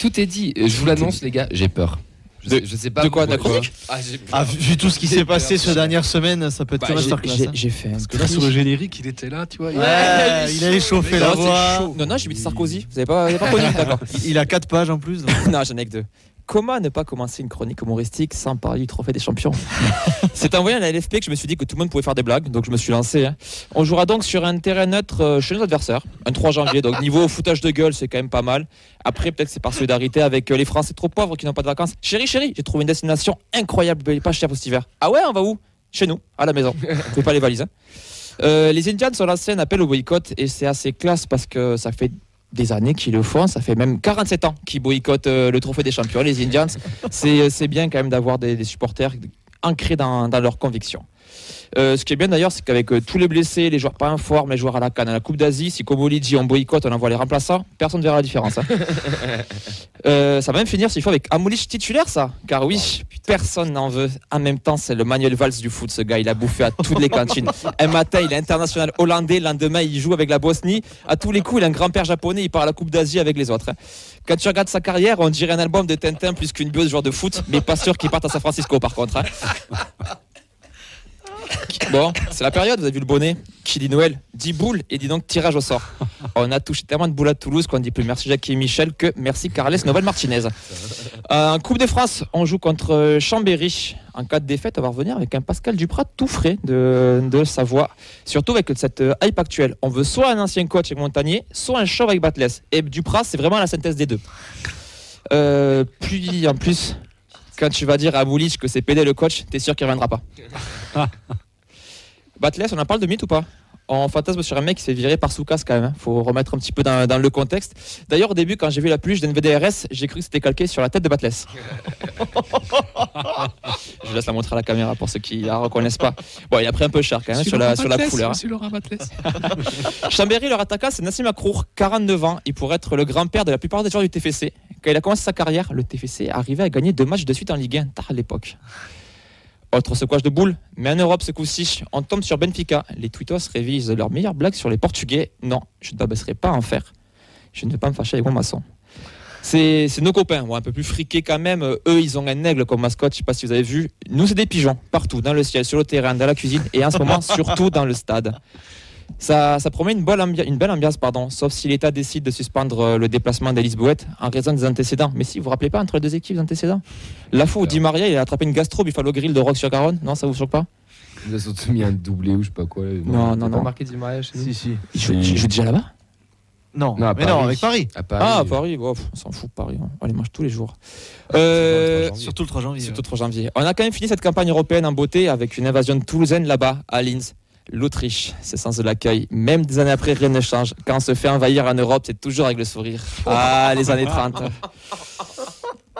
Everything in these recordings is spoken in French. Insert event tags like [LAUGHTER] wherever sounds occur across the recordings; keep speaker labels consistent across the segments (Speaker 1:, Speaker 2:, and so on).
Speaker 1: Tout est dit. Je vous l'annonce, les gars, j'ai peur. Je,
Speaker 2: De-
Speaker 1: sais, je sais pas.
Speaker 2: de quoi, de chronique
Speaker 1: Ah.
Speaker 3: Ah, vu, tout ce qui s'est passé ces dernières semaines, ça peut être
Speaker 1: Bah,
Speaker 3: masterclass.
Speaker 2: J'ai
Speaker 3: hein.
Speaker 2: fait un
Speaker 4: Parce que là, sur le générique, il était là, tu vois. il-
Speaker 3: Ouais, il a échauffé la voix.
Speaker 2: Non, non, j'ai mis Sarkozy. Vous avez pas, vous avez pas [LAUGHS] connu D'accord.
Speaker 3: Il a 4 pages en plus. [LAUGHS]
Speaker 2: non, j'en ai que deux. Comment ne pas commencer une chronique humoristique sans parler du trophée des champions [LAUGHS] C'est en voyant la LFP que je me suis dit que tout le monde pouvait faire des blagues, donc je me suis lancé. hein. On jouera donc sur un terrain neutre euh, chez nos adversaires, un 3 janvier. Donc niveau foutage de gueule, c'est quand même pas mal. Après, peut-être c'est par solidarité avec euh, les Français trop pauvres qui n'ont pas de vacances. Chérie, chérie, j'ai trouvé une destination incroyable, pas chère pour cet hiver. Ah ouais, on va où? Chez nous, à la maison. [LAUGHS] Pouvez pas les valises. hein. Euh, les Indians sont lancés un appel au boycott et c'est assez classe parce que ça fait des années qu'ils le font, ça fait même 47 ans qu'ils boycottent euh, le trophée des champions, les Indians. C'est c'est bien quand même d'avoir des, des supporters ancrés dans, dans leurs convictions. Euh, ce qui est bien d'ailleurs, c'est qu'avec euh, tous les blessés, les joueurs pas en forme, les joueurs à la canne, à la Coupe d'Asie, si comme Oli dit on boycotte, on envoie les remplaçants, personne ne verra la différence. hein. [LAUGHS] Euh, ça va même finir s'il faut avec Amoulich titulaire, ça. Car oui, personne n'en veut. En même temps, c'est le Manuel Valls du foot, ce gars. Il a bouffé à toutes les cantines. Un matin, il est international hollandais. Le lendemain, il joue avec la Bosnie. À tous les coups, il a un grand-père japonais. Il part à la Coupe d'Asie avec les autres. hein. Quand tu regardes sa carrière, on dirait un album de Tintin plus qu'une bio de joueur de foot. Mais pas sûr qu'il parte à San Francisco, par contre. hein. Bon, c'est la période, vous avez vu le bonnet. Qui dit Noël dit boule et dit donc tirage au sort. On a touché tellement de boules à Toulouse qu'on dit plus merci Jackie et Michel que merci Carles Novel Martinez. Euh, en Coupe de France, on joue contre Chambéry. En cas de défaite, on va revenir avec un Pascal Duprat tout frais de, de Savoie. Surtout avec cette euh, hype actuelle. On veut soit un ancien coach avec Montagnier, soit un chauve avec Batles. Et Duprat, c'est vraiment la synthèse des deux. Euh, puis en plus, quand tu vas dire à Boulich que c'est PD le coach, t'es sûr qu'il reviendra pas. [LAUGHS] Batles, on en parle de mythe ou pas? On fantasme sur un mec qui s'est viré par Soukas quand même. hein. Faut remettre un petit peu dans, dans le contexte. D'ailleurs, au début, quand j'ai vu la peluche d'NVDRS, j'ai cru que c'était calqué sur la tête de Batles. [LAUGHS] Je laisse la montrer à la caméra pour ceux qui la reconnaissent pas. Bon, il a pris un peu cher quand même sur la, sur la couleur. hein. [LAUGHS] Chambéry, leur attaquant, c'est Nassim Akrour, 49 ans. Il pourrait être le grand-père de la plupart des joueurs du TFC. Quand il a commencé sa carrière, le TFC arrivait à gagner deux matchs de suite en Ligue 1, tard à l'époque. Autre secouage de boule, mais en Europe ce coup-ci, on tombe sur Benfica. Les Twittos révisent leurs meilleures blagues sur les Portugais. Non, je ne t'abaisserai pas à en faire. Je ne vais pas me fâcher avec mon maçon. C'est nos copains, un peu plus friqués quand même. Euh, Eux, ils ont un aigle comme mascotte, je sais pas si vous avez vu. Nous, c'est des pigeons, partout, dans le ciel, sur le terrain, dans la cuisine et en ce moment, [LAUGHS] surtout dans le stade. Ça, ça promet une, bonne ambi- une belle ambiance, pardon, sauf si l'État décide de suspendre euh, le déplacement d'Elise Bouette en raison des antécédents. Mais si, vous vous rappelez pas entre les deux équipes les antécédents? La fois où Di Maria il a attrapé une gastro Buffalo Grill de Rock-sur-Garonne, non, ça vous choque pas?
Speaker 1: Il a surtout mis un doublé ou je sais pas quoi.
Speaker 2: Non, non, non.
Speaker 1: marqué du mariage chez nous
Speaker 3: Si, si.
Speaker 2: Il joue,
Speaker 1: Si.
Speaker 2: il joue déjà là-bas?
Speaker 3: Non,
Speaker 1: Non,
Speaker 3: mais non, avec Paris.
Speaker 1: À Paris.
Speaker 2: Ah, à Paris, bon, pff, on s'en fout, Paris. hein. On les mange tous les jours. Euh,
Speaker 3: Surtout le 3 janvier.
Speaker 2: Surtout 3 janvier. On a quand même fini cette campagne européenne en beauté avec une invasion de toulousaine là-bas, à Linz. L'Autriche, c'est sens de l'accueil. Même des années après, rien ne change. Quand on se fait envahir en Europe, c'est toujours avec le sourire. Ah, les années 30.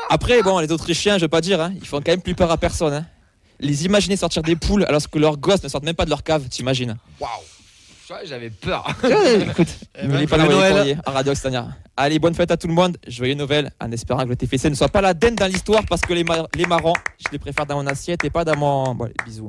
Speaker 2: Après, bon, les Autrichiens, je veux pas dire, hein, ils font quand même plus peur à personne. hein. Les imaginer sortir des poules alors que leurs gosses ne sortent même pas de leur cave, t'imagines
Speaker 1: Waouh. J'avais peur. [LAUGHS]
Speaker 2: Écoute,
Speaker 3: Eh ben,
Speaker 2: n'oubliez pas
Speaker 3: joyeux
Speaker 2: d'envoyer courrier à Radio Occitania. Allez, bonne fête à tout le monde. Joyeux Noël en espérant que le TFC ne soit pas la denne dans l'histoire parce que les, mar- les marrons, je les préfère dans mon assiette et pas dans mon. Bon, allez, bisous.